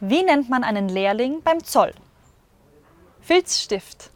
Wie nennt man einen Lehrling beim Zoll? Filzstift.